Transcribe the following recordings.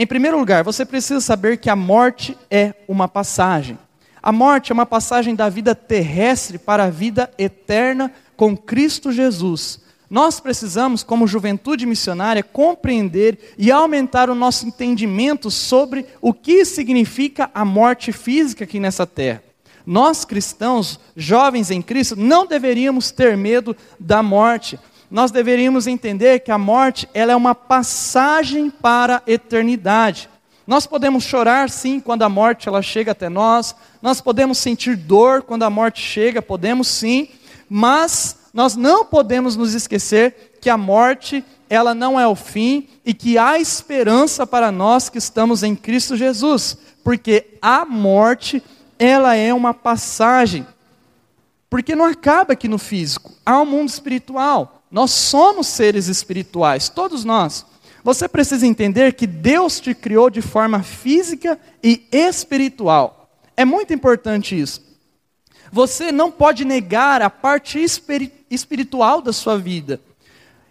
Em primeiro lugar, você precisa saber que a morte é uma passagem. A morte é uma passagem da vida terrestre para a vida eterna com Cristo Jesus. Nós precisamos, como juventude missionária, compreender e aumentar o nosso entendimento sobre o que significa a morte física aqui nessa terra. Nós cristãos, jovens em Cristo, não deveríamos ter medo da morte. Nós deveríamos entender que a morte ela é uma passagem para a eternidade. Nós podemos chorar sim quando a morte ela chega até nós, nós podemos sentir dor quando a morte chega, podemos sim, mas nós não podemos nos esquecer que a morte ela não é o fim e que há esperança para nós que estamos em Cristo Jesus, porque a morte ela é uma passagem. Porque não acaba aqui no físico, há um mundo espiritual. Nós somos seres espirituais, todos nós. Você precisa entender que Deus te criou de forma física e espiritual. É muito importante isso. Você não pode negar a parte espiritual da sua vida.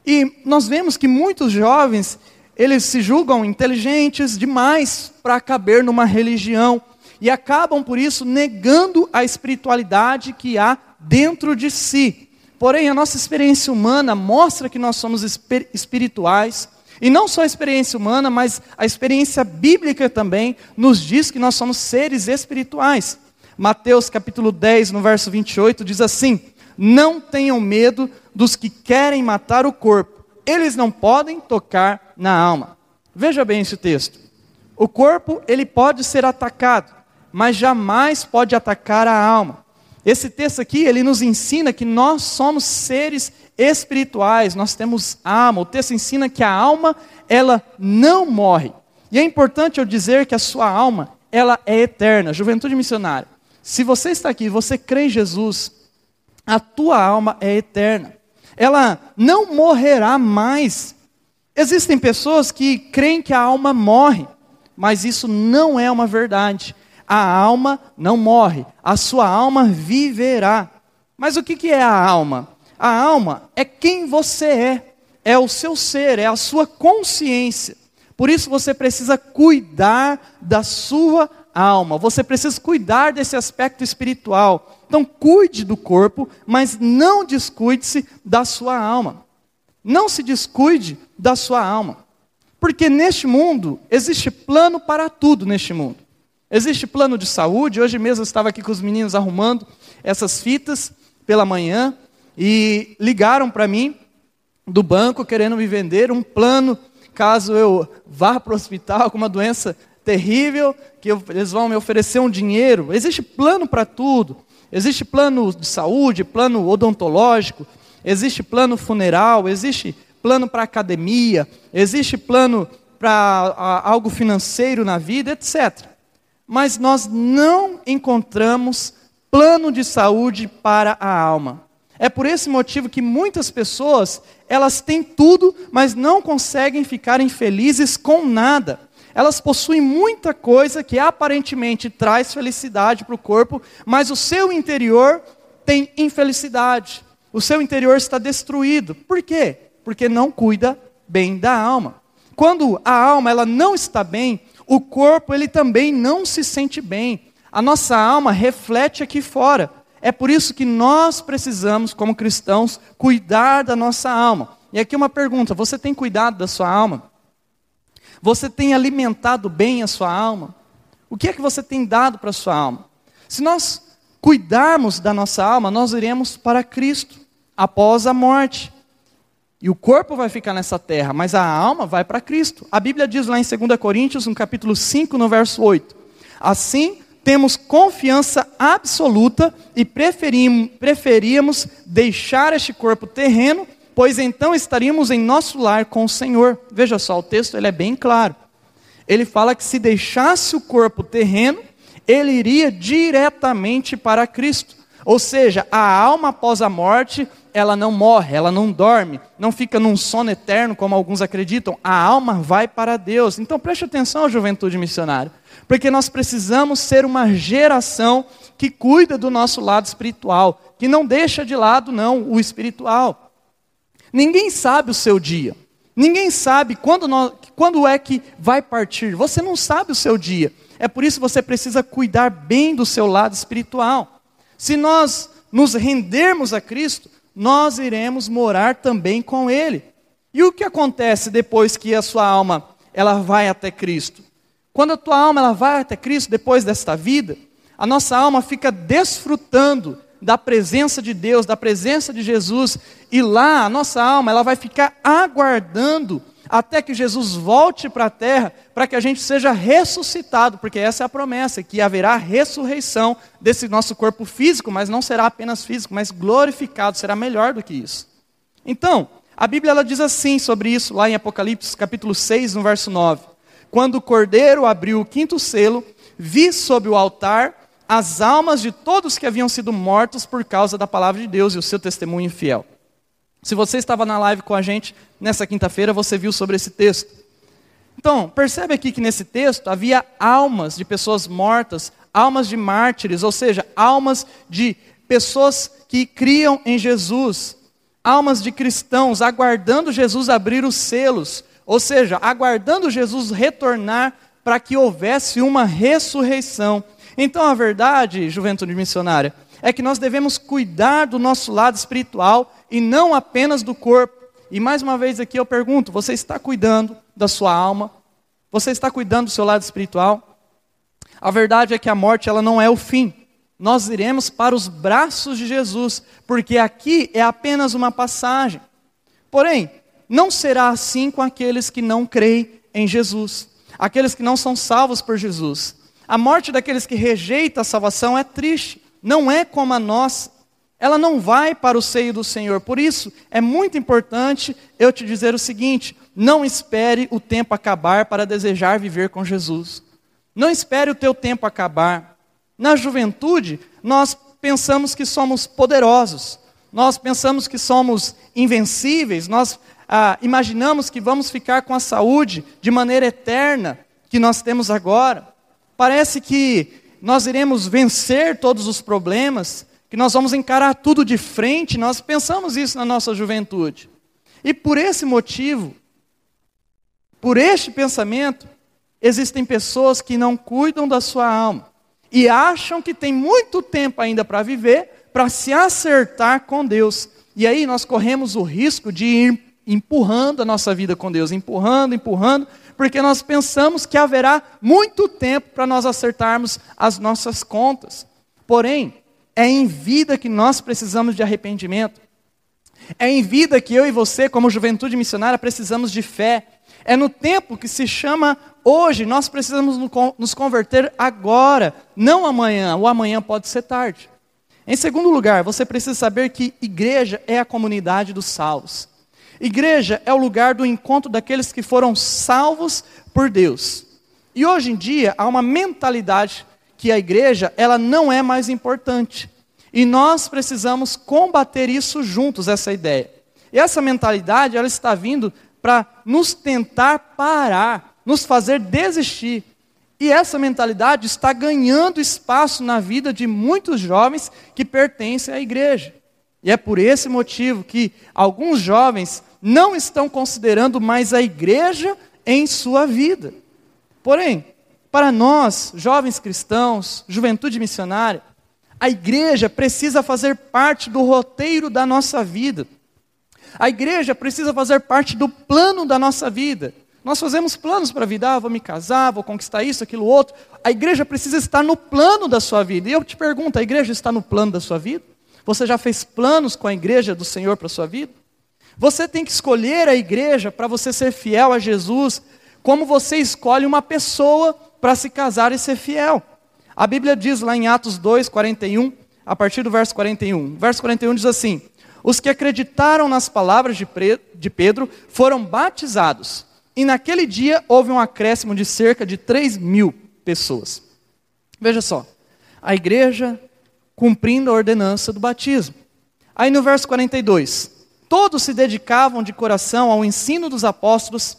E nós vemos que muitos jovens, eles se julgam inteligentes demais para caber numa religião e acabam por isso negando a espiritualidade que há dentro de si. Porém, a nossa experiência humana mostra que nós somos espirituais, e não só a experiência humana, mas a experiência bíblica também nos diz que nós somos seres espirituais. Mateus capítulo 10, no verso 28, diz assim: Não tenham medo dos que querem matar o corpo, eles não podem tocar na alma. Veja bem esse texto. O corpo, ele pode ser atacado, mas jamais pode atacar a alma. Esse texto aqui, ele nos ensina que nós somos seres espirituais, nós temos alma. O texto ensina que a alma, ela não morre. E é importante eu dizer que a sua alma, ela é eterna. Juventude missionária. Se você está aqui, você crê em Jesus, a tua alma é eterna. Ela não morrerá mais. Existem pessoas que creem que a alma morre, mas isso não é uma verdade a alma não morre, a sua alma viverá. Mas o que é a alma? A alma é quem você é, é o seu ser, é a sua consciência. Por isso você precisa cuidar da sua alma, você precisa cuidar desse aspecto espiritual. Então, cuide do corpo, mas não descuide-se da sua alma. Não se descuide da sua alma. Porque neste mundo existe plano para tudo neste mundo. Existe plano de saúde. Hoje mesmo eu estava aqui com os meninos arrumando essas fitas pela manhã e ligaram para mim do banco querendo me vender um plano caso eu vá para o hospital com uma doença terrível, que eu, eles vão me oferecer um dinheiro. Existe plano para tudo. Existe plano de saúde, plano odontológico, existe plano funeral, existe plano para academia, existe plano para algo financeiro na vida, etc mas nós não encontramos plano de saúde para a alma. É por esse motivo que muitas pessoas, elas têm tudo, mas não conseguem ficar infelizes com nada. Elas possuem muita coisa que aparentemente traz felicidade para o corpo, mas o seu interior tem infelicidade. O seu interior está destruído. Por quê? Porque não cuida bem da alma. Quando a alma ela não está bem, o corpo ele também não se sente bem. A nossa alma reflete aqui fora. É por isso que nós precisamos, como cristãos, cuidar da nossa alma. E aqui uma pergunta: você tem cuidado da sua alma? Você tem alimentado bem a sua alma? O que é que você tem dado para a sua alma? Se nós cuidarmos da nossa alma, nós iremos para Cristo após a morte. E o corpo vai ficar nessa terra, mas a alma vai para Cristo. A Bíblia diz lá em 2 Coríntios, no capítulo 5, no verso 8: Assim, temos confiança absoluta e preferíamos deixar este corpo terreno, pois então estaríamos em nosso lar com o Senhor. Veja só, o texto ele é bem claro. Ele fala que se deixasse o corpo terreno, ele iria diretamente para Cristo. Ou seja, a alma após a morte ela não morre, ela não dorme, não fica num sono eterno, como alguns acreditam. A alma vai para Deus. Então preste atenção, juventude missionária, porque nós precisamos ser uma geração que cuida do nosso lado espiritual, que não deixa de lado, não, o espiritual. Ninguém sabe o seu dia. Ninguém sabe quando, nós, quando é que vai partir. Você não sabe o seu dia. É por isso que você precisa cuidar bem do seu lado espiritual. Se nós nos rendermos a Cristo, nós iremos morar também com Ele. E o que acontece depois que a sua alma ela vai até Cristo? Quando a tua alma ela vai até Cristo depois desta vida, a nossa alma fica desfrutando da presença de Deus, da presença de Jesus, e lá a nossa alma ela vai ficar aguardando até que Jesus volte para a terra, para que a gente seja ressuscitado, porque essa é a promessa, que haverá ressurreição desse nosso corpo físico, mas não será apenas físico, mas glorificado, será melhor do que isso. Então, a Bíblia ela diz assim sobre isso, lá em Apocalipse capítulo 6, no verso 9: Quando o cordeiro abriu o quinto selo, vi sobre o altar as almas de todos que haviam sido mortos por causa da palavra de Deus e o seu testemunho fiel. Se você estava na live com a gente nessa quinta-feira, você viu sobre esse texto. Então, percebe aqui que nesse texto havia almas de pessoas mortas, almas de mártires, ou seja, almas de pessoas que criam em Jesus, almas de cristãos aguardando Jesus abrir os selos, ou seja, aguardando Jesus retornar para que houvesse uma ressurreição. Então a verdade, juventude missionária, é que nós devemos cuidar do nosso lado espiritual e não apenas do corpo. E mais uma vez aqui eu pergunto: você está cuidando da sua alma? Você está cuidando do seu lado espiritual? A verdade é que a morte ela não é o fim. Nós iremos para os braços de Jesus, porque aqui é apenas uma passagem. Porém, não será assim com aqueles que não creem em Jesus, aqueles que não são salvos por Jesus. A morte daqueles que rejeitam a salvação é triste, não é como a nossa. Ela não vai para o seio do Senhor. Por isso, é muito importante eu te dizer o seguinte: não espere o tempo acabar para desejar viver com Jesus. Não espere o teu tempo acabar. Na juventude, nós pensamos que somos poderosos, nós pensamos que somos invencíveis, nós ah, imaginamos que vamos ficar com a saúde de maneira eterna que nós temos agora. Parece que nós iremos vencer todos os problemas, que nós vamos encarar tudo de frente, nós pensamos isso na nossa juventude. E por esse motivo, por este pensamento, existem pessoas que não cuidam da sua alma e acham que tem muito tempo ainda para viver, para se acertar com Deus. E aí nós corremos o risco de ir empurrando a nossa vida com Deus, empurrando, empurrando, porque nós pensamos que haverá muito tempo para nós acertarmos as nossas contas. Porém, é em vida que nós precisamos de arrependimento. É em vida que eu e você, como juventude missionária, precisamos de fé. É no tempo que se chama hoje, nós precisamos nos converter agora, não amanhã. O amanhã pode ser tarde. Em segundo lugar, você precisa saber que igreja é a comunidade dos salvos. Igreja é o lugar do encontro daqueles que foram salvos por Deus. E hoje em dia há uma mentalidade que a igreja ela não é mais importante. E nós precisamos combater isso juntos, essa ideia. E essa mentalidade ela está vindo para nos tentar parar, nos fazer desistir. E essa mentalidade está ganhando espaço na vida de muitos jovens que pertencem à igreja. E é por esse motivo que alguns jovens não estão considerando mais a igreja em sua vida. Porém, para nós, jovens cristãos, juventude missionária, a igreja precisa fazer parte do roteiro da nossa vida. A igreja precisa fazer parte do plano da nossa vida. Nós fazemos planos para a vida, ah, vou me casar, vou conquistar isso, aquilo, outro. A igreja precisa estar no plano da sua vida. E eu te pergunto, a igreja está no plano da sua vida? Você já fez planos com a igreja do Senhor para a sua vida? Você tem que escolher a igreja para você ser fiel a Jesus, como você escolhe uma pessoa para se casar e ser fiel. A Bíblia diz lá em Atos 2, 41, a partir do verso 41. Verso 41 diz assim: os que acreditaram nas palavras de Pedro foram batizados. E naquele dia houve um acréscimo de cerca de 3 mil pessoas. Veja só, a igreja cumprindo a ordenança do batismo. Aí no verso 42, todos se dedicavam de coração ao ensino dos apóstolos,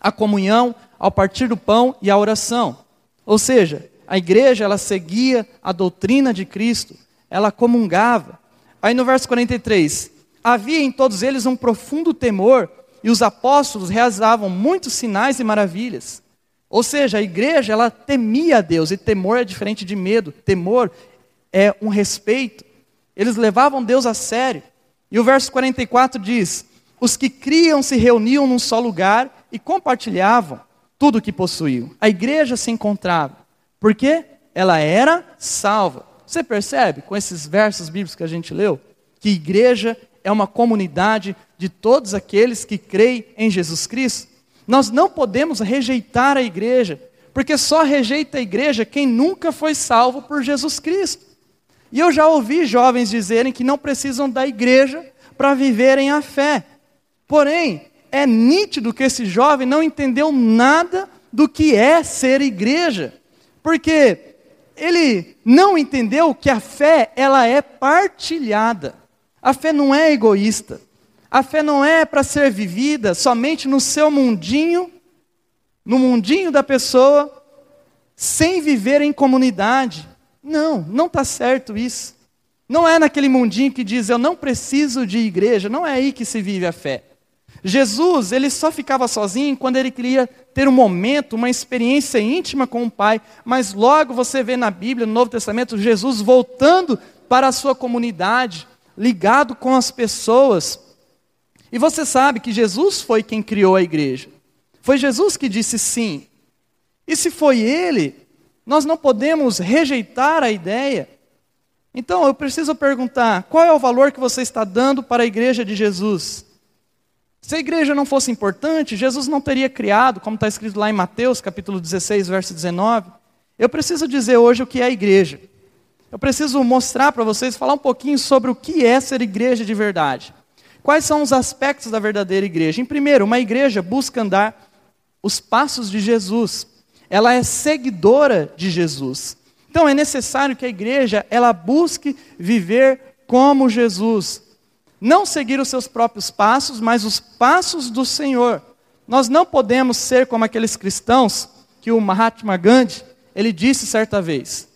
à comunhão, ao partir do pão e à oração. Ou seja, a igreja ela seguia a doutrina de Cristo, ela comungava, Aí no verso 43, havia em todos eles um profundo temor, e os apóstolos realizavam muitos sinais e maravilhas. Ou seja, a igreja ela temia a Deus, e temor é diferente de medo. Temor é um respeito. Eles levavam Deus a sério. E o verso 44 diz: Os que criam se reuniam num só lugar e compartilhavam tudo o que possuíam. A igreja se encontrava. Por quê? Ela era salva. Você percebe com esses versos bíblicos que a gente leu? Que igreja é uma comunidade de todos aqueles que creem em Jesus Cristo. Nós não podemos rejeitar a igreja, porque só rejeita a igreja quem nunca foi salvo por Jesus Cristo. E eu já ouvi jovens dizerem que não precisam da igreja para viverem a fé. Porém, é nítido que esse jovem não entendeu nada do que é ser igreja, porque ele não entendeu que a fé ela é partilhada. A fé não é egoísta. A fé não é para ser vivida somente no seu mundinho, no mundinho da pessoa, sem viver em comunidade. Não, não está certo isso. Não é naquele mundinho que diz eu não preciso de igreja, não é aí que se vive a fé. Jesus, ele só ficava sozinho quando ele queria ter um momento, uma experiência íntima com o Pai, mas logo você vê na Bíblia, no Novo Testamento, Jesus voltando para a sua comunidade, ligado com as pessoas. E você sabe que Jesus foi quem criou a igreja. Foi Jesus que disse sim. E se foi ele, nós não podemos rejeitar a ideia. Então eu preciso perguntar: qual é o valor que você está dando para a igreja de Jesus? Se a igreja não fosse importante, Jesus não teria criado, como está escrito lá em Mateus, capítulo 16, verso 19. Eu preciso dizer hoje o que é a igreja. Eu preciso mostrar para vocês, falar um pouquinho sobre o que é ser igreja de verdade. Quais são os aspectos da verdadeira igreja? Em primeiro, uma igreja busca andar os passos de Jesus. Ela é seguidora de Jesus. Então é necessário que a igreja ela busque viver como Jesus, não seguir os seus próprios passos, mas os passos do Senhor. Nós não podemos ser como aqueles cristãos que o Mahatma Gandhi, ele disse certa vez.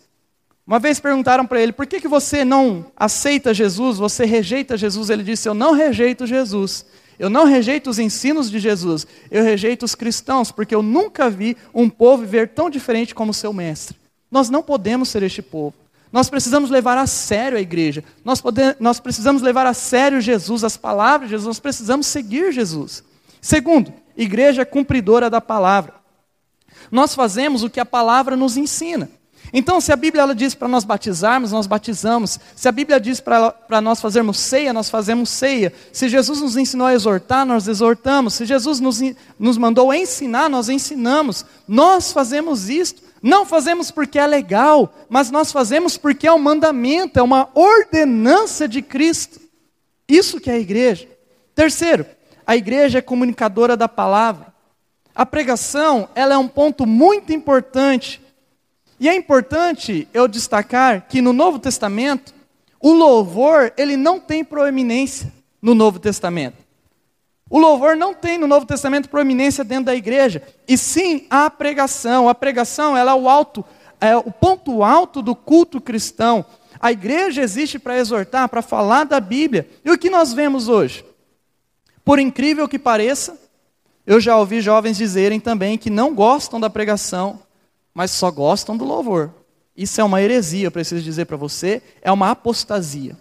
Uma vez perguntaram para ele, por que, que você não aceita Jesus, você rejeita Jesus? Ele disse, eu não rejeito Jesus, eu não rejeito os ensinos de Jesus, eu rejeito os cristãos, porque eu nunca vi um povo viver tão diferente como seu mestre. Nós não podemos ser este povo. Nós precisamos levar a sério a igreja. Nós, nós precisamos levar a sério Jesus, as palavras de Jesus. Nós precisamos seguir Jesus. Segundo, igreja cumpridora da palavra. Nós fazemos o que a palavra nos ensina. Então, se a Bíblia ela diz para nós batizarmos, nós batizamos. Se a Bíblia diz para nós fazermos ceia, nós fazemos ceia. Se Jesus nos ensinou a exortar, nós exortamos. Se Jesus nos, nos mandou ensinar, nós ensinamos. Nós fazemos isto. Não fazemos porque é legal, mas nós fazemos porque é um mandamento, é uma ordenança de Cristo. Isso que é a igreja. Terceiro, a igreja é comunicadora da palavra. A pregação, ela é um ponto muito importante e é importante eu destacar que no Novo Testamento, o louvor, ele não tem proeminência no Novo Testamento. O louvor não tem no Novo Testamento proeminência dentro da igreja, e sim a pregação. A pregação, ela é o alto, é o ponto alto do culto cristão. A igreja existe para exortar, para falar da Bíblia. E o que nós vemos hoje? Por incrível que pareça, eu já ouvi jovens dizerem também que não gostam da pregação, mas só gostam do louvor. Isso é uma heresia, preciso dizer para você, é uma apostasia.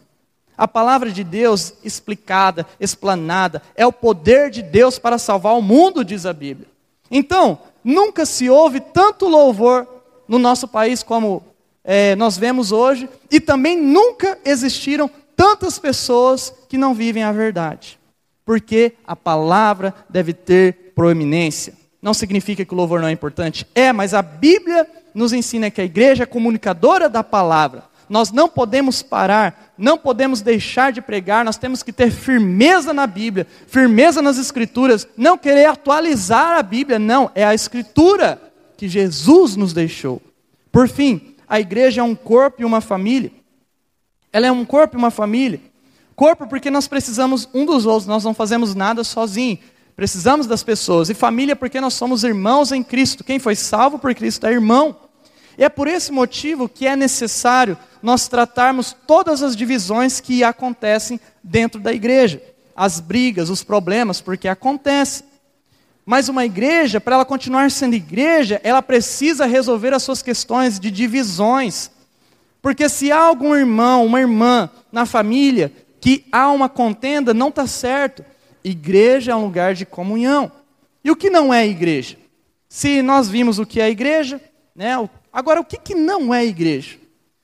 A palavra de Deus explicada, explanada, é o poder de Deus para salvar o mundo, diz a Bíblia. Então, nunca se ouve tanto louvor no nosso país como é, nós vemos hoje, e também nunca existiram tantas pessoas que não vivem a verdade, porque a palavra deve ter proeminência. Não significa que o louvor não é importante? É, mas a Bíblia nos ensina que a igreja é comunicadora da palavra. Nós não podemos parar, não podemos deixar de pregar, nós temos que ter firmeza na Bíblia, firmeza nas Escrituras, não querer atualizar a Bíblia, não, é a Escritura que Jesus nos deixou. Por fim, a igreja é um corpo e uma família. Ela é um corpo e uma família. Corpo porque nós precisamos um dos outros, nós não fazemos nada sozinho. Precisamos das pessoas. E família porque nós somos irmãos em Cristo. Quem foi salvo por Cristo é irmão. E é por esse motivo que é necessário nós tratarmos todas as divisões que acontecem dentro da igreja. as brigas, os problemas, porque acontece. Mas uma igreja, para ela continuar sendo igreja, ela precisa resolver as suas questões de divisões. Porque se há algum irmão, uma irmã na família que há uma contenda, não está certo. Igreja é um lugar de comunhão. E o que não é igreja? Se nós vimos o que é igreja, né? agora o que, que não é igreja?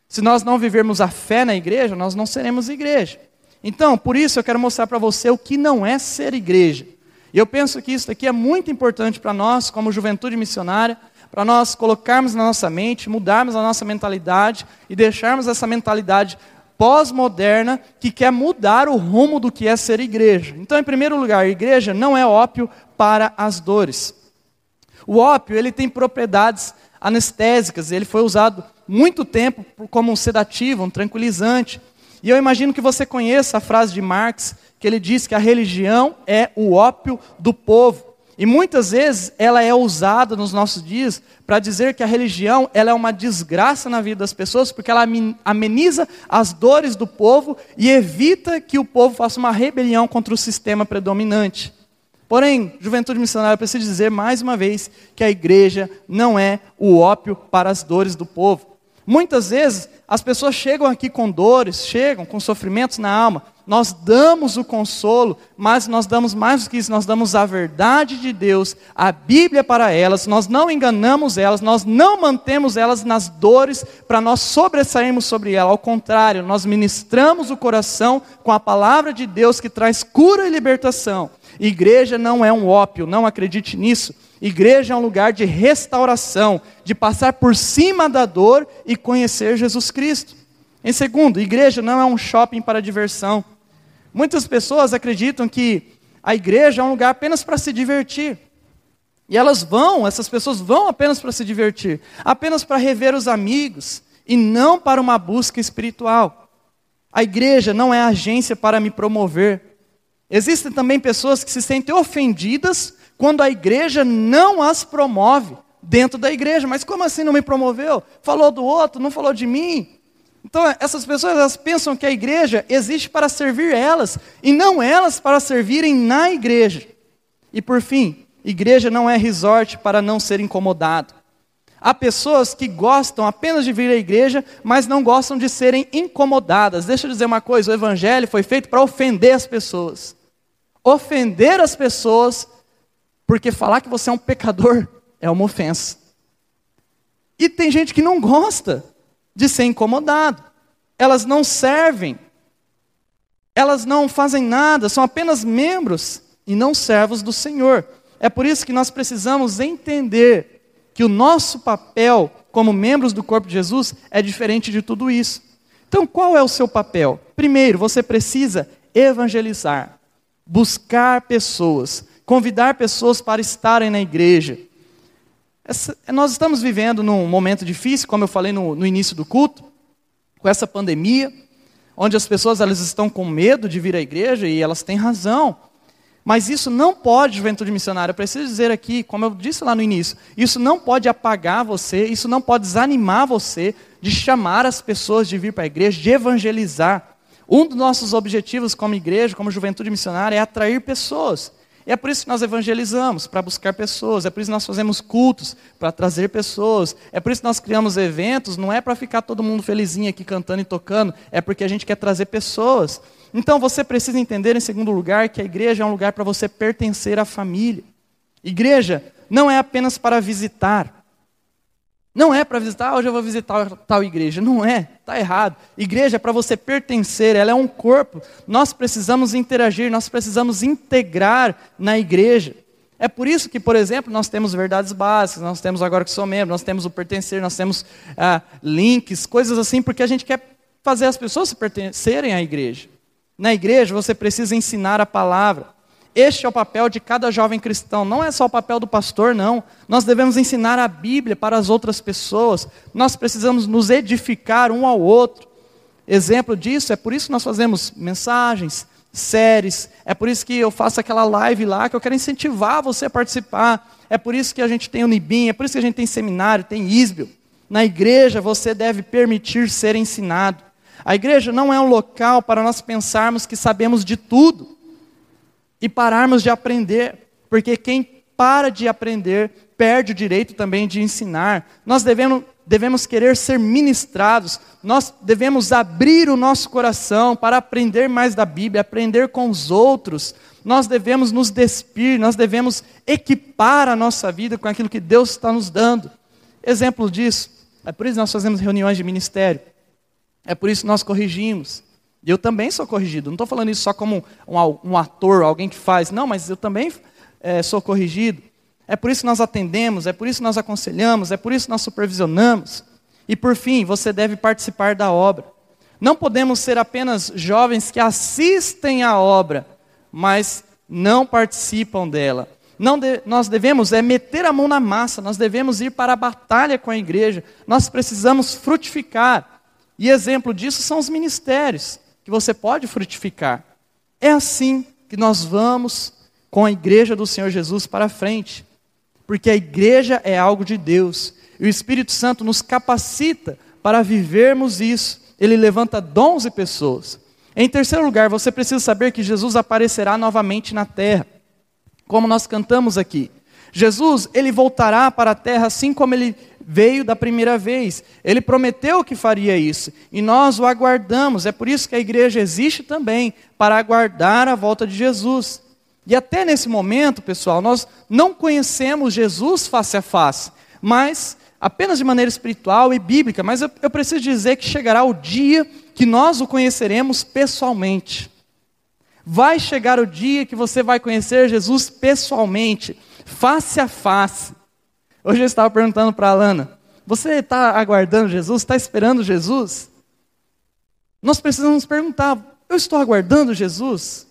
Se nós não vivermos a fé na igreja, nós não seremos igreja. Então, por isso eu quero mostrar para você o que não é ser igreja. E eu penso que isso aqui é muito importante para nós, como juventude missionária, para nós colocarmos na nossa mente, mudarmos a nossa mentalidade e deixarmos essa mentalidade pós-moderna que quer mudar o rumo do que é ser igreja. Então, em primeiro lugar, a igreja não é ópio para as dores. O ópio, ele tem propriedades anestésicas, ele foi usado muito tempo como um sedativo, um tranquilizante. E eu imagino que você conheça a frase de Marx, que ele diz que a religião é o ópio do povo. E muitas vezes ela é usada nos nossos dias para dizer que a religião ela é uma desgraça na vida das pessoas, porque ela ameniza as dores do povo e evita que o povo faça uma rebelião contra o sistema predominante. Porém, juventude missionária precisa dizer mais uma vez que a igreja não é o ópio para as dores do povo. Muitas vezes as pessoas chegam aqui com dores, chegam com sofrimentos na alma. Nós damos o consolo, mas nós damos mais do que isso, nós damos a verdade de Deus, a Bíblia para elas, nós não enganamos elas, nós não mantemos elas nas dores para nós sobressairmos sobre elas. Ao contrário, nós ministramos o coração com a palavra de Deus que traz cura e libertação. Igreja não é um ópio, não acredite nisso. Igreja é um lugar de restauração, de passar por cima da dor e conhecer Jesus Cristo. Em segundo, igreja não é um shopping para diversão. Muitas pessoas acreditam que a igreja é um lugar apenas para se divertir. E elas vão, essas pessoas vão apenas para se divertir, apenas para rever os amigos e não para uma busca espiritual. A igreja não é agência para me promover. Existem também pessoas que se sentem ofendidas quando a igreja não as promove dentro da igreja. Mas como assim não me promoveu? Falou do outro, não falou de mim. Então, essas pessoas elas pensam que a igreja existe para servir elas e não elas para servirem na igreja. E por fim, igreja não é resort para não ser incomodado. Há pessoas que gostam apenas de vir à igreja, mas não gostam de serem incomodadas. Deixa eu dizer uma coisa: o evangelho foi feito para ofender as pessoas. Ofender as pessoas porque falar que você é um pecador é uma ofensa. E tem gente que não gosta de ser incomodado. Elas não servem. Elas não fazem nada, são apenas membros e não servos do Senhor. É por isso que nós precisamos entender que o nosso papel como membros do corpo de Jesus é diferente de tudo isso. Então, qual é o seu papel? Primeiro, você precisa evangelizar, buscar pessoas, convidar pessoas para estarem na igreja. Essa, nós estamos vivendo num momento difícil, como eu falei no, no início do culto, com essa pandemia, onde as pessoas elas estão com medo de vir à igreja e elas têm razão. Mas isso não pode, juventude missionária, eu preciso dizer aqui, como eu disse lá no início, isso não pode apagar você, isso não pode desanimar você de chamar as pessoas de vir para a igreja, de evangelizar. Um dos nossos objetivos como igreja, como juventude missionária, é atrair pessoas. E é por isso que nós evangelizamos, para buscar pessoas. É por isso que nós fazemos cultos, para trazer pessoas. É por isso que nós criamos eventos, não é para ficar todo mundo felizinho aqui cantando e tocando, é porque a gente quer trazer pessoas. Então você precisa entender, em segundo lugar, que a igreja é um lugar para você pertencer à família. Igreja não é apenas para visitar. Não é para visitar, ah, hoje eu vou visitar tal igreja. Não é, está errado. Igreja é para você pertencer, ela é um corpo. Nós precisamos interagir, nós precisamos integrar na igreja. É por isso que, por exemplo, nós temos verdades básicas, nós temos agora que sou membro, nós temos o pertencer, nós temos ah, links, coisas assim, porque a gente quer fazer as pessoas se pertencerem à igreja. Na igreja você precisa ensinar a palavra. Este é o papel de cada jovem cristão, não é só o papel do pastor, não. Nós devemos ensinar a Bíblia para as outras pessoas, nós precisamos nos edificar um ao outro. Exemplo disso, é por isso que nós fazemos mensagens, séries, é por isso que eu faço aquela live lá, que eu quero incentivar você a participar, é por isso que a gente tem o Nibim, é por isso que a gente tem seminário, tem Isbio. Na igreja você deve permitir ser ensinado. A igreja não é um local para nós pensarmos que sabemos de tudo. E pararmos de aprender, porque quem para de aprender perde o direito também de ensinar. Nós devemos, devemos querer ser ministrados, nós devemos abrir o nosso coração para aprender mais da Bíblia, aprender com os outros. Nós devemos nos despir, nós devemos equipar a nossa vida com aquilo que Deus está nos dando. Exemplo disso, é por isso que nós fazemos reuniões de ministério, é por isso que nós corrigimos. Eu também sou corrigido, não estou falando isso só como um, um, ator, alguém que faz, não, mas eu também é, sou corrigido. É por isso que nós atendemos, é por isso que nós aconselhamos, é por isso que nós supervisionamos. E por fim, você deve participar da obra. Não podemos ser apenas jovens que assistem à obra, mas não participam dela. Não de, nós devemos é meter a mão na massa, nós devemos ir para a batalha com a igreja, nós precisamos frutificar. E exemplo disso são os ministérios, que você pode frutificar. É assim que nós vamos com a igreja do Senhor Jesus para frente porque a igreja é algo de Deus. E o Espírito Santo nos capacita para vivermos isso. Ele levanta dons e pessoas. Em terceiro lugar, você precisa saber que Jesus aparecerá novamente na terra. Como nós cantamos aqui. Jesus, ele voltará para a terra assim como ele veio da primeira vez. Ele prometeu que faria isso e nós o aguardamos. É por isso que a igreja existe também para aguardar a volta de Jesus. E até nesse momento, pessoal, nós não conhecemos Jesus face a face, mas apenas de maneira espiritual e bíblica. Mas eu, eu preciso dizer que chegará o dia que nós o conheceremos pessoalmente. Vai chegar o dia que você vai conhecer Jesus pessoalmente, face a face. Hoje eu estava perguntando para a Alana: você está aguardando Jesus? Está esperando Jesus? Nós precisamos perguntar: eu estou aguardando Jesus?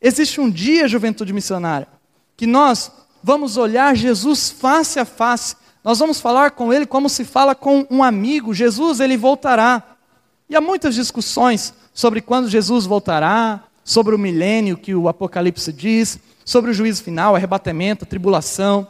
Existe um dia, juventude missionária, que nós vamos olhar Jesus face a face, nós vamos falar com Ele como se fala com um amigo. Jesus, Ele voltará. E há muitas discussões sobre quando Jesus voltará, sobre o milênio que o Apocalipse diz, sobre o juízo final, arrebatamento, tribulação,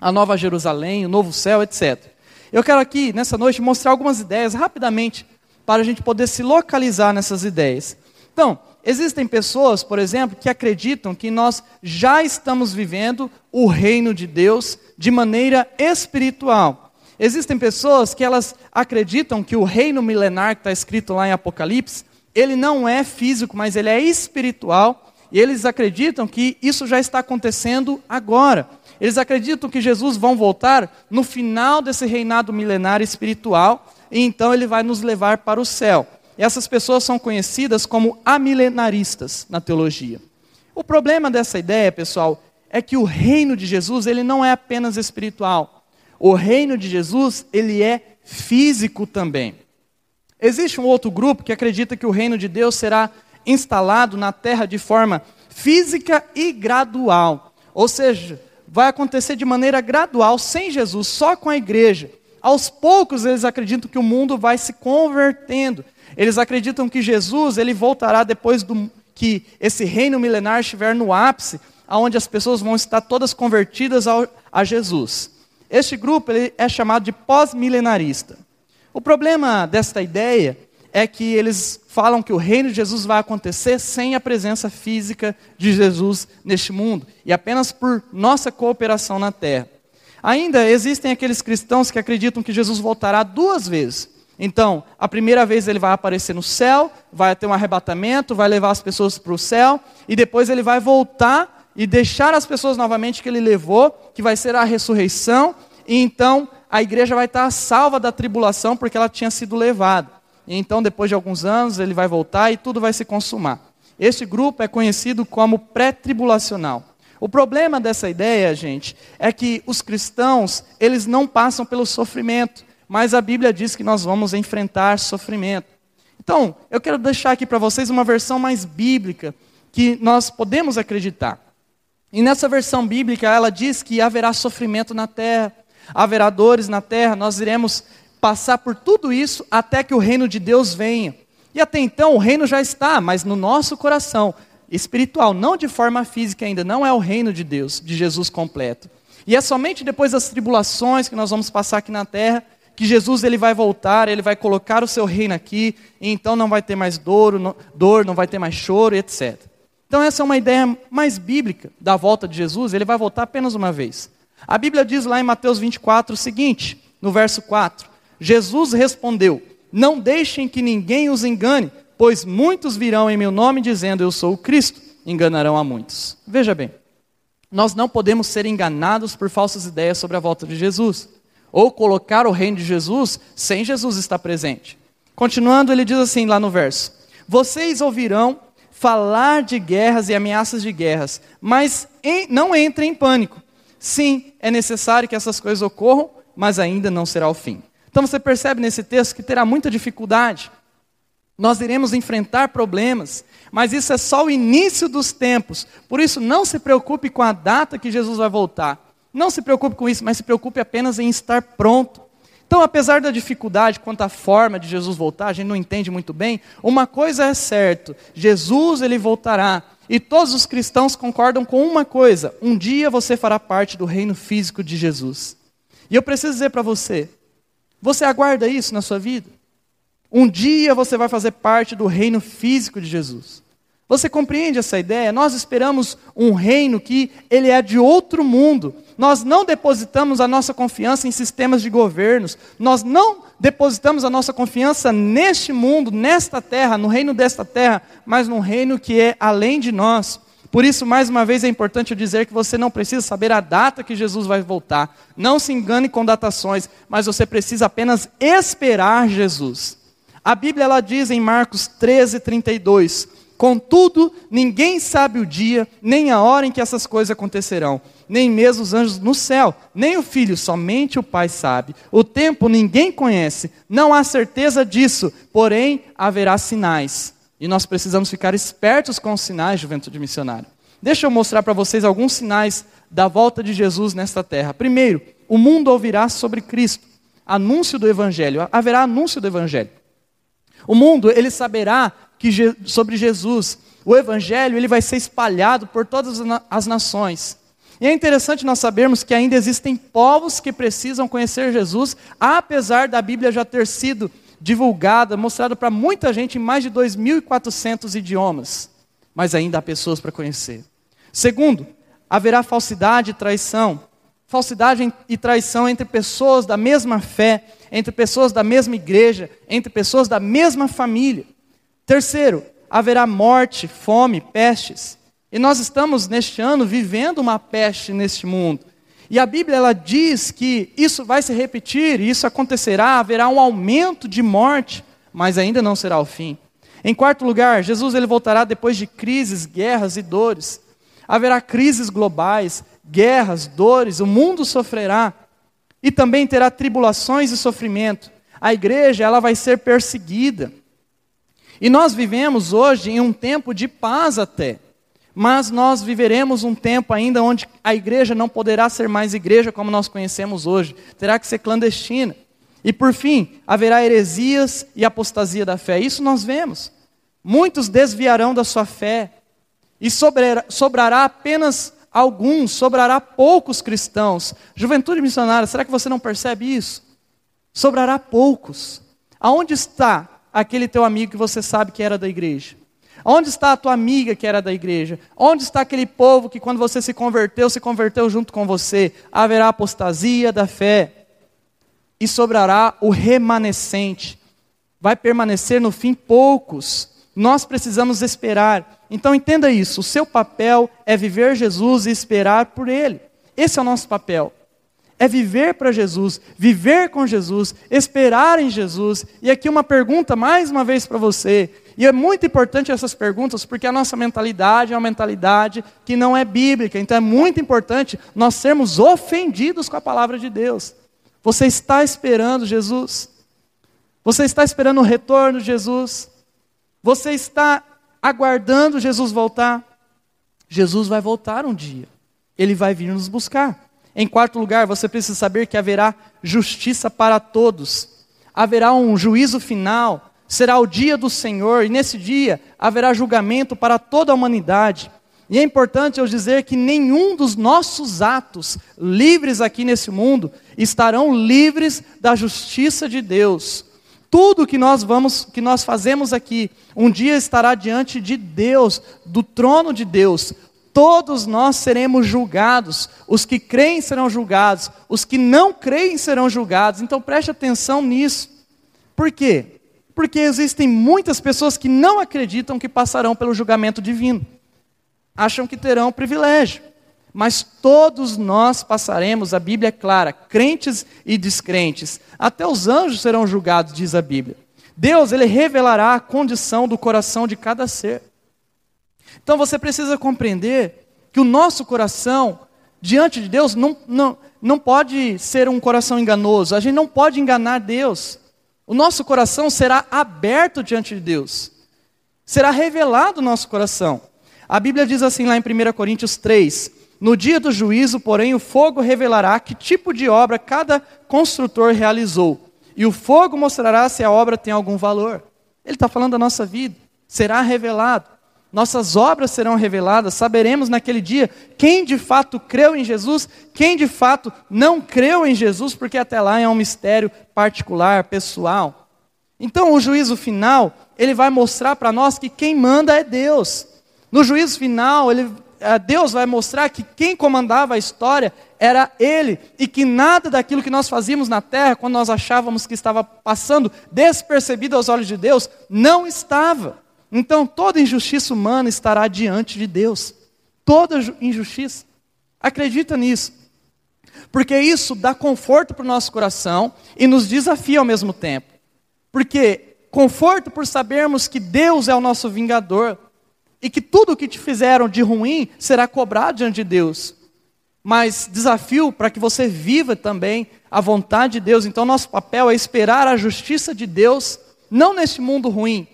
a nova Jerusalém, o novo céu, etc. Eu quero aqui, nessa noite, mostrar algumas ideias rapidamente, para a gente poder se localizar nessas ideias. Então, Existem pessoas, por exemplo, que acreditam que nós já estamos vivendo o reino de Deus de maneira espiritual. Existem pessoas que elas acreditam que o reino milenar que está escrito lá em Apocalipse, ele não é físico, mas ele é espiritual, e eles acreditam que isso já está acontecendo agora. Eles acreditam que Jesus vão voltar no final desse reinado milenar espiritual, e então ele vai nos levar para o céu. Essas pessoas são conhecidas como amilenaristas na teologia. O problema dessa ideia, pessoal, é que o reino de Jesus, ele não é apenas espiritual. O reino de Jesus, ele é físico também. Existe um outro grupo que acredita que o reino de Deus será instalado na terra de forma física e gradual. Ou seja, vai acontecer de maneira gradual, sem Jesus, só com a igreja. Aos poucos eles acreditam que o mundo vai se convertendo. Eles acreditam que Jesus ele voltará depois do, que esse reino milenar estiver no ápice, aonde as pessoas vão estar todas convertidas ao, a Jesus. Este grupo ele é chamado de pós-milenarista. O problema desta ideia é que eles falam que o reino de Jesus vai acontecer sem a presença física de Jesus neste mundo e apenas por nossa cooperação na terra. Ainda existem aqueles cristãos que acreditam que Jesus voltará duas vezes. Então, a primeira vez ele vai aparecer no céu, vai ter um arrebatamento, vai levar as pessoas para o céu, e depois ele vai voltar e deixar as pessoas novamente que ele levou, que vai ser a ressurreição, e então a igreja vai estar salva da tribulação porque ela tinha sido levada. E então, depois de alguns anos, ele vai voltar e tudo vai se consumar. Este grupo é conhecido como pré-tribulacional. O problema dessa ideia, gente, é que os cristãos, eles não passam pelo sofrimento mas a Bíblia diz que nós vamos enfrentar sofrimento. Então, eu quero deixar aqui para vocês uma versão mais bíblica que nós podemos acreditar. E nessa versão bíblica, ela diz que haverá sofrimento na terra, haverá dores na terra, nós iremos passar por tudo isso até que o reino de Deus venha. E até então o reino já está, mas no nosso coração espiritual, não de forma física ainda, não é o reino de Deus, de Jesus completo. E é somente depois das tribulações que nós vamos passar aqui na terra que Jesus ele vai voltar, ele vai colocar o seu reino aqui, e então não vai ter mais dor, não, dor, não vai ter mais choro, etc. Então, essa é uma ideia mais bíblica da volta de Jesus, ele vai voltar apenas uma vez. A Bíblia diz lá em Mateus 24 o seguinte, no verso 4: Jesus respondeu: Não deixem que ninguém os engane, pois muitos virão em meu nome dizendo eu sou o Cristo, enganarão a muitos. Veja bem, nós não podemos ser enganados por falsas ideias sobre a volta de Jesus, ou colocar o reino de Jesus sem Jesus estar presente. Continuando, ele diz assim lá no verso: Vocês ouvirão falar de guerras e ameaças de guerras, mas em, não entrem em pânico. Sim, é necessário que essas coisas ocorram, mas ainda não será o fim. Então você percebe nesse texto que terá muita dificuldade. Nós iremos enfrentar problemas, mas isso é só o início dos tempos. Por isso, não se preocupe com a data que Jesus vai voltar. Não se preocupe com isso, mas se preocupe apenas em estar pronto. Então, apesar da dificuldade quanto à forma de Jesus voltar, a gente não entende muito bem, uma coisa é certo: Jesus ele voltará. E todos os cristãos concordam com uma coisa: um dia você fará parte do reino físico de Jesus. E eu preciso dizer para você: você aguarda isso na sua vida? Um dia você vai fazer parte do reino físico de Jesus. Você compreende essa ideia? Nós esperamos um reino que ele é de outro mundo. Nós não depositamos a nossa confiança em sistemas de governos. Nós não depositamos a nossa confiança neste mundo, nesta terra, no reino desta terra, mas num reino que é além de nós. Por isso, mais uma vez, é importante dizer que você não precisa saber a data que Jesus vai voltar. Não se engane com datações, mas você precisa apenas esperar Jesus. A Bíblia ela diz em Marcos 13, 32 Contudo, ninguém sabe o dia, nem a hora em que essas coisas acontecerão, nem mesmo os anjos no céu, nem o filho, somente o Pai sabe. O tempo ninguém conhece, não há certeza disso, porém haverá sinais. E nós precisamos ficar espertos com os sinais, juventude missionária. Deixa eu mostrar para vocês alguns sinais da volta de Jesus nesta terra. Primeiro, o mundo ouvirá sobre Cristo, anúncio do Evangelho, haverá anúncio do Evangelho. O mundo, ele saberá que, sobre Jesus. O evangelho ele vai ser espalhado por todas as nações. E é interessante nós sabermos que ainda existem povos que precisam conhecer Jesus, apesar da Bíblia já ter sido divulgada, mostrada para muita gente em mais de 2.400 idiomas. Mas ainda há pessoas para conhecer. Segundo, haverá falsidade e traição. Falsidade e traição entre pessoas da mesma fé, entre pessoas da mesma igreja, entre pessoas da mesma família. Terceiro, haverá morte, fome, pestes. E nós estamos neste ano vivendo uma peste neste mundo. E a Bíblia ela diz que isso vai se repetir, isso acontecerá, haverá um aumento de morte, mas ainda não será o fim. Em quarto lugar, Jesus ele voltará depois de crises, guerras e dores. Haverá crises globais, guerras, dores, o mundo sofrerá e também terá tribulações e sofrimento. A igreja ela vai ser perseguida. E nós vivemos hoje em um tempo de paz até. Mas nós viveremos um tempo ainda onde a igreja não poderá ser mais igreja como nós conhecemos hoje, terá que ser clandestina. E por fim, haverá heresias e apostasia da fé. Isso nós vemos. Muitos desviarão da sua fé, e sobrará, apenas alguns, sobrará poucos cristãos. Juventude missionária, será que você não percebe isso? Sobrará poucos. Aonde está aquele teu amigo que você sabe que era da igreja? Onde está a tua amiga que era da igreja? Onde está aquele povo que, quando você se converteu, se converteu junto com você? Haverá apostasia da fé, e sobrará o remanescente. Vai permanecer no fim poucos. Nós precisamos esperar. Então entenda isso: o seu papel é viver Jesus e esperar por Ele. Esse é o nosso papel é viver para Jesus, viver com Jesus, esperar em Jesus. E aqui uma pergunta mais uma vez para você. E é muito importante essas perguntas, porque a nossa mentalidade é uma mentalidade que não é bíblica. Então é muito importante nós sermos ofendidos com a palavra de Deus. Você está esperando Jesus? Você está esperando o retorno de Jesus? Você está aguardando Jesus voltar? Jesus vai voltar um dia. Ele vai vir nos buscar. Em quarto lugar, você precisa saber que haverá justiça para todos. Haverá um juízo final, será o dia do Senhor, e nesse dia haverá julgamento para toda a humanidade. E é importante eu dizer que nenhum dos nossos atos livres aqui nesse mundo estarão livres da justiça de Deus. Tudo que nós vamos, que nós fazemos aqui, um dia estará diante de Deus, do trono de Deus. Todos nós seremos julgados. Os que creem serão julgados, os que não creem serão julgados. Então preste atenção nisso. Por quê? Porque existem muitas pessoas que não acreditam que passarão pelo julgamento divino. Acham que terão privilégio. Mas todos nós passaremos, a Bíblia é clara, crentes e descrentes. Até os anjos serão julgados, diz a Bíblia. Deus, ele revelará a condição do coração de cada ser. Então você precisa compreender que o nosso coração, diante de Deus, não, não, não pode ser um coração enganoso. A gente não pode enganar Deus. O nosso coração será aberto diante de Deus. Será revelado o nosso coração. A Bíblia diz assim lá em 1 Coríntios 3: no dia do juízo, porém, o fogo revelará que tipo de obra cada construtor realizou. E o fogo mostrará se a obra tem algum valor. Ele está falando da nossa vida. Será revelado. Nossas obras serão reveladas. Saberemos naquele dia quem de fato creu em Jesus, quem de fato não creu em Jesus, porque até lá é um mistério particular, pessoal. Então, o juízo final, ele vai mostrar para nós que quem manda é Deus. No juízo final, ele Deus vai mostrar que quem comandava a história era Ele, e que nada daquilo que nós fazíamos na terra, quando nós achávamos que estava passando despercebido aos olhos de Deus, não estava. Então toda injustiça humana estará diante de Deus. Toda injustiça. Acredita nisso. Porque isso dá conforto para o nosso coração e nos desafia ao mesmo tempo. Porque conforto por sabermos que Deus é o nosso vingador, e que tudo o que te fizeram de ruim será cobrado diante de Deus. Mas desafio para que você viva também a vontade de Deus. Então, nosso papel é esperar a justiça de Deus, não neste mundo ruim,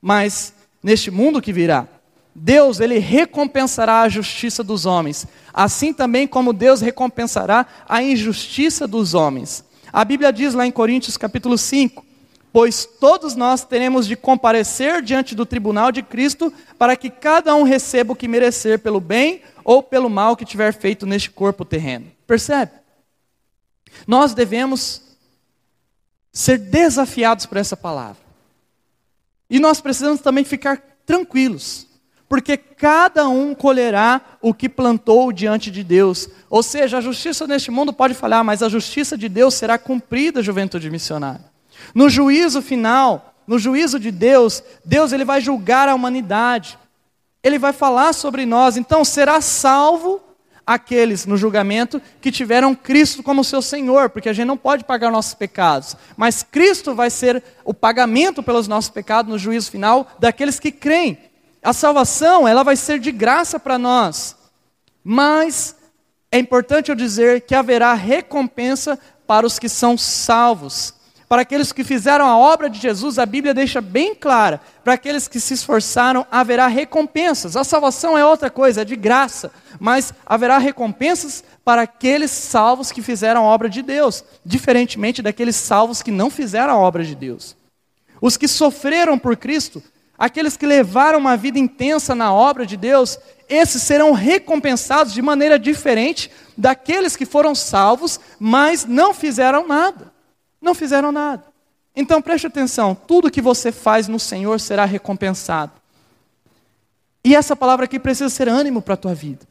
mas neste mundo que virá. Deus, ele recompensará a justiça dos homens, assim também como Deus recompensará a injustiça dos homens. A Bíblia diz lá em Coríntios capítulo 5, pois todos nós teremos de comparecer diante do tribunal de Cristo para que cada um receba o que merecer pelo bem ou pelo mal que tiver feito neste corpo terreno. Percebe? Nós devemos ser desafiados por essa palavra. E nós precisamos também ficar tranquilos, porque cada um colherá o que plantou diante de Deus. Ou seja, a justiça neste mundo pode falhar, mas a justiça de Deus será cumprida, juventude missionária. No juízo final, no juízo de Deus, Deus ele vai julgar a humanidade. Ele vai falar sobre nós. Então será salvo aqueles no julgamento que tiveram Cristo como seu Senhor, porque a gente não pode pagar nossos pecados, mas Cristo vai ser o pagamento pelos nossos pecados no juízo final daqueles que creem. A salvação, ela vai ser de graça para nós. Mas é importante eu dizer que haverá recompensa para os que são salvos. Para aqueles que fizeram a obra de Jesus, a Bíblia deixa bem clara: para aqueles que se esforçaram, haverá recompensas. A salvação é outra coisa, é de graça, mas haverá recompensas para aqueles salvos que fizeram a obra de Deus, diferentemente daqueles salvos que não fizeram a obra de Deus. Os que sofreram por Cristo, aqueles que levaram uma vida intensa na obra de Deus, esses serão recompensados de maneira diferente daqueles que foram salvos, mas não fizeram nada. Não fizeram nada. Então preste atenção: tudo que você faz no Senhor será recompensado. E essa palavra aqui precisa ser ânimo para a tua vida.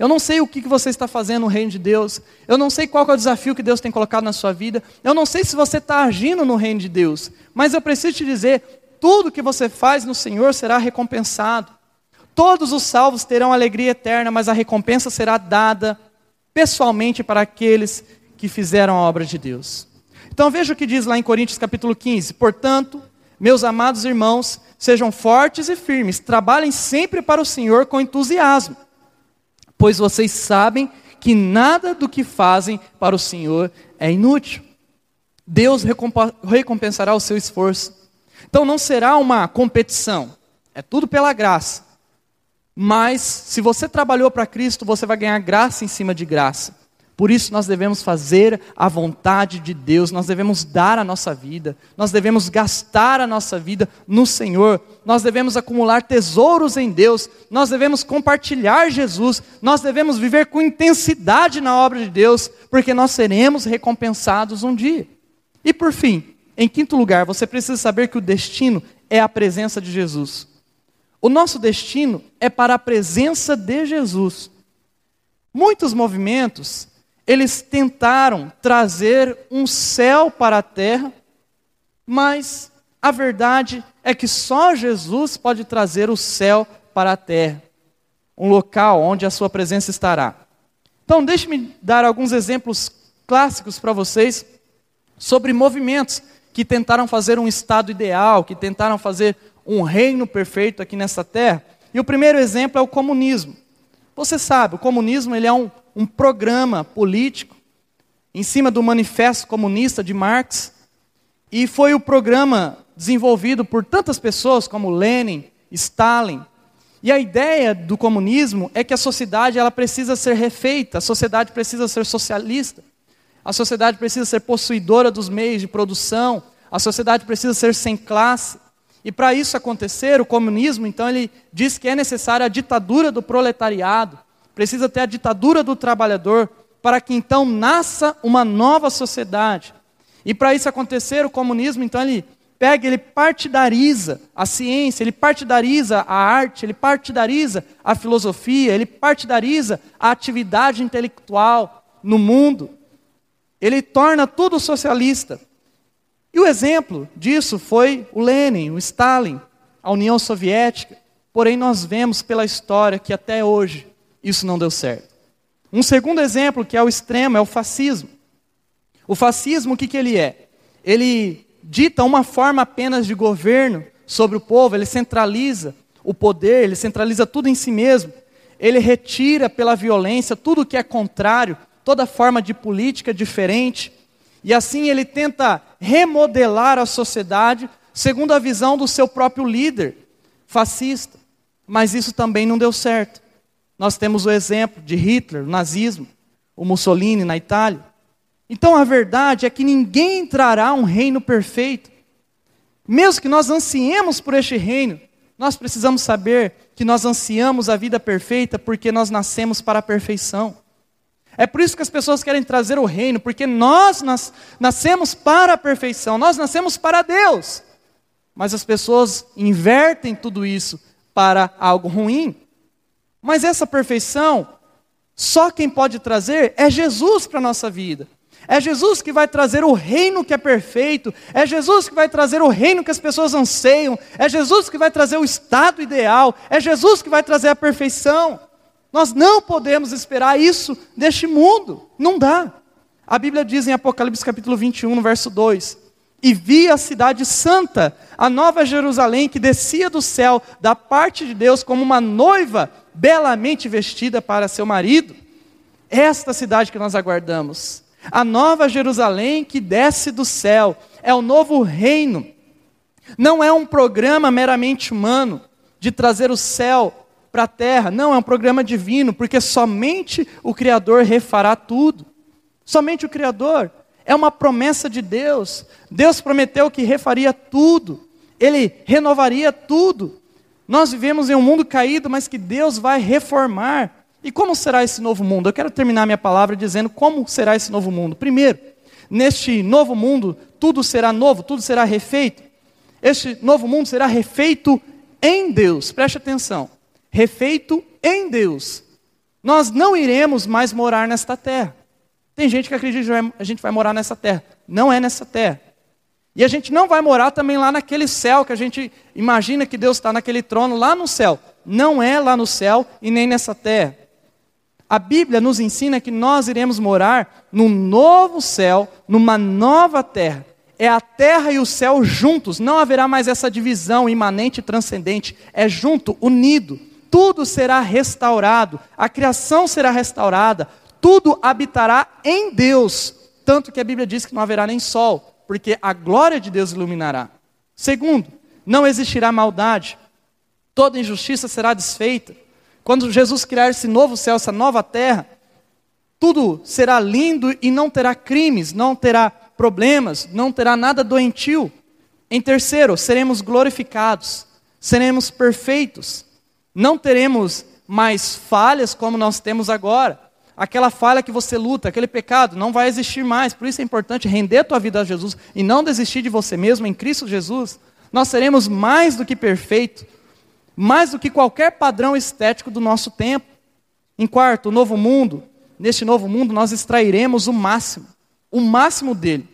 Eu não sei o que você está fazendo no reino de Deus. Eu não sei qual é o desafio que Deus tem colocado na sua vida. Eu não sei se você está agindo no reino de Deus. Mas eu preciso te dizer: tudo que você faz no Senhor será recompensado. Todos os salvos terão alegria eterna, mas a recompensa será dada pessoalmente para aqueles que fizeram a obra de Deus. Então veja o que diz lá em Coríntios capítulo 15: Portanto, meus amados irmãos, sejam fortes e firmes, trabalhem sempre para o Senhor com entusiasmo, pois vocês sabem que nada do que fazem para o Senhor é inútil. Deus recompensará o seu esforço. Então não será uma competição, é tudo pela graça. Mas se você trabalhou para Cristo, você vai ganhar graça em cima de graça. Por isso nós devemos fazer a vontade de Deus, nós devemos dar a nossa vida, nós devemos gastar a nossa vida no Senhor, nós devemos acumular tesouros em Deus, nós devemos compartilhar Jesus, nós devemos viver com intensidade na obra de Deus, porque nós seremos recompensados um dia. E por fim, Em quinto lugar, você precisa saber que o destino é a presença de Jesus. O nosso destino é para a presença de Jesus. Muitos movimentos, eles tentaram trazer um céu para a terra, mas a verdade é que só Jesus pode trazer o céu para a terra, um local onde a sua presença estará. Então, deixe-me dar alguns exemplos clássicos para vocês sobre movimentos que tentaram fazer um estado ideal, que tentaram fazer um reino perfeito aqui nessa terra. E o primeiro exemplo é o comunismo. Você sabe, o comunismo ele é um, um programa político em cima do Manifesto Comunista de Marx, e foi o programa desenvolvido por tantas pessoas como Lenin, Stalin. E a ideia do comunismo é que a sociedade ela precisa ser refeita, a sociedade precisa ser socialista. A sociedade precisa ser possuidora dos meios de produção, a sociedade precisa ser sem classe. E para isso acontecer, o comunismo, então, ele diz que é necessária a ditadura do proletariado, precisa ter a ditadura do trabalhador, para que então nasça uma nova sociedade. E para isso acontecer, o comunismo, então, ele pega, ele partidariza a ciência, ele partidariza a arte, ele partidariza a filosofia, ele partidariza a atividade intelectual no mundo ele torna tudo socialista. E o exemplo disso foi o Lenin, o Stalin, a União Soviética. Porém, nós vemos pela história que até hoje isso não deu certo. Um segundo exemplo, que é o extremo, é o fascismo. O fascismo, o que, que ele é? Ele dita uma forma apenas de governo sobre o povo, ele centraliza o poder, ele centraliza tudo em si mesmo, ele retira pela violência tudo que é contrário toda forma de política diferente, e assim ele tenta remodelar a sociedade segundo a visão do seu próprio líder fascista. Mas isso também não deu certo. Nós temos o exemplo de Hitler, o nazismo, o Mussolini na Itália. Então a verdade é que ninguém entrará um reino perfeito. Mesmo que nós ansiemos por este reino, nós precisamos saber que nós ansiamos a vida perfeita porque nós nascemos para a perfeição. É por isso que as pessoas querem trazer o reino, porque nós nas, nascemos para a perfeição, nós nascemos para Deus. Mas as pessoas invertem tudo isso para algo ruim. Mas essa perfeição, só quem pode trazer é Jesus para a nossa vida. É Jesus que vai trazer o reino que é perfeito, é Jesus que vai trazer o reino que as pessoas anseiam, é Jesus que vai trazer o estado ideal, é Jesus que vai trazer a perfeição. Nós não podemos esperar isso deste mundo. Não dá. A Bíblia diz em Apocalipse capítulo 21, no verso 2: E vi a cidade santa, a nova Jerusalém, que descia do céu, da parte de Deus, como uma noiva belamente vestida para seu marido. Esta cidade que nós aguardamos. A nova Jerusalém que desce do céu. É o novo reino. Não é um programa meramente humano de trazer o céu para a terra. Não, é um programa divino, porque somente o Criador refará tudo. Somente o Criador. É uma promessa de Deus. Deus prometeu que refaria tudo. Ele renovaria tudo. Nós vivemos em um mundo caído, mas que Deus vai reformar. E como será esse novo mundo? Eu quero terminar minha palavra dizendo como será esse novo mundo. Primeiro, neste novo mundo, tudo será novo, tudo será refeito. Este novo mundo será refeito em Deus. Preste atenção refeito em Deus. Nós não iremos mais morar nesta terra. Tem gente que acredita que a gente vai morar nessa terra. Não é nessa terra. E a gente não vai morar também lá naquele céu que a gente imagina que Deus está naquele trono lá no céu. Não é lá no céu e nem nessa terra. A Bíblia nos ensina que nós iremos morar num novo céu, numa nova terra. É a terra e o céu juntos, não haverá mais essa divisão imanente e transcendente. É junto, unido tudo será restaurado, a criação será restaurada, tudo habitará em Deus. Tanto que a Bíblia diz que não haverá nem sol, porque a glória de Deus iluminará. Segundo, não existirá maldade, toda injustiça será desfeita. Quando Jesus criar esse novo céu, essa nova terra, tudo será lindo e não terá crimes, não terá problemas, não terá nada doentio. Em terceiro, seremos glorificados, seremos perfeitos. Não teremos mais falhas como nós temos agora. Aquela falha que você luta, aquele pecado, não vai existir mais. Por isso é importante render a tua vida a Jesus e não desistir de você mesmo em Cristo Jesus. Nós seremos mais do que perfeito, mais do que qualquer padrão estético do nosso tempo. Em quarto, o novo mundo. Neste novo mundo nós extrairemos o máximo, o máximo dele.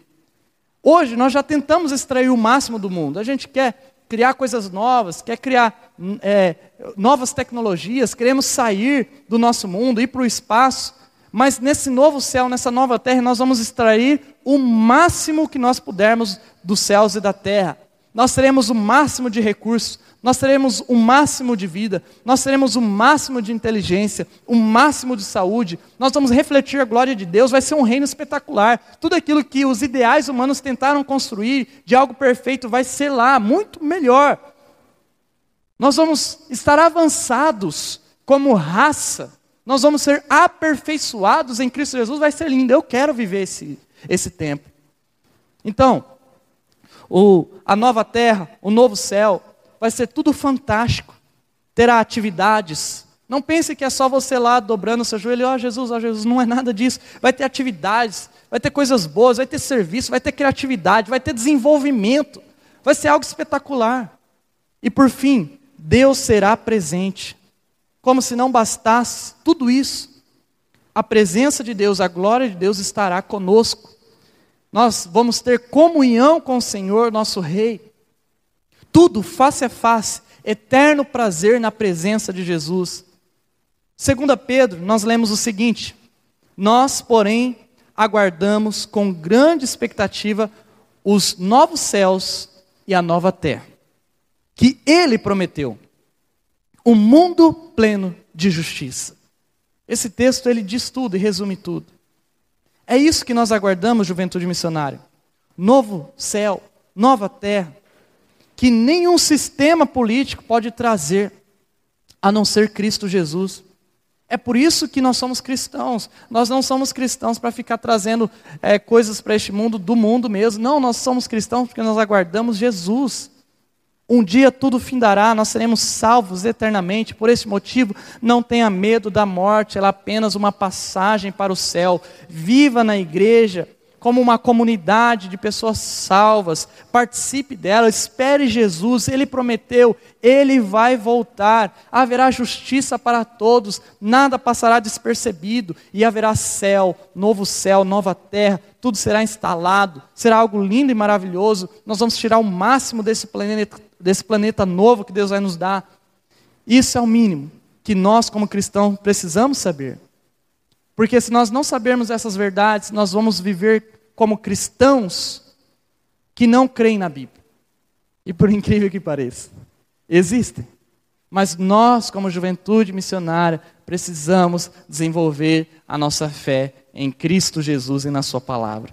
Hoje nós já tentamos extrair o máximo do mundo. A gente quer criar coisas novas, quer criar é, novas tecnologias, queremos sair do nosso mundo, ir para o espaço. Mas nesse novo céu, nessa nova terra, nós vamos extrair o máximo que nós pudermos dos céus e da terra. Nós teremos o máximo de recursos, nós teremos o máximo de vida, nós teremos o máximo de inteligência, o máximo de saúde, nós vamos refletir a glória de Deus, vai ser um reino espetacular. Tudo aquilo que os ideais humanos tentaram construir de algo perfeito vai ser lá, muito melhor. Nós vamos estar avançados como raça, nós vamos ser aperfeiçoados em Cristo Jesus, vai ser lindo. Eu quero viver esse, esse tempo. Então, o, a nova terra, o novo céu, vai ser tudo fantástico. Terá atividades. Não pense que é só você lá dobrando seu joelho, ó oh, Jesus, ó oh, Jesus, não é nada disso. Vai ter atividades, vai ter coisas boas, vai ter serviço, vai ter criatividade, vai ter desenvolvimento. Vai ser algo espetacular. E por fim, Deus será presente. Como se não bastasse tudo isso, a presença de Deus, a glória de Deus estará conosco. Nós vamos ter comunhão com o Senhor, nosso Rei. Tudo face a face, eterno prazer na presença de Jesus. Segundo Pedro, nós lemos o seguinte: Nós, porém, aguardamos com grande expectativa os novos céus e a nova terra, que ele prometeu. O um mundo pleno de justiça. Esse texto ele diz tudo e resume tudo. É isso que nós aguardamos, juventude missionária. Novo céu, nova terra, que nenhum sistema político pode trazer, a não ser Cristo Jesus. É por isso que nós somos cristãos. Nós não somos cristãos para ficar trazendo é, coisas para este mundo do mundo mesmo. Não, nós somos cristãos porque nós aguardamos Jesus. Um dia tudo findará, nós seremos salvos eternamente. Por esse motivo, não tenha medo da morte, ela é apenas uma passagem para o céu. Viva na igreja, como uma comunidade de pessoas salvas, participe dela, espere Jesus, ele prometeu, ele vai voltar, haverá justiça para todos, nada passará despercebido, e haverá céu, novo céu, nova terra, tudo será instalado, será algo lindo e maravilhoso, nós vamos tirar o máximo desse planeta, desse planeta novo que Deus vai nos dar. Isso é o mínimo que nós, como cristãos, precisamos saber. Porque se nós não sabermos essas verdades, nós vamos viver como cristãos que não creem na Bíblia. E por incrível que pareça, existem. Mas nós, como juventude missionária, precisamos desenvolver a nossa fé em Cristo Jesus e na Sua palavra.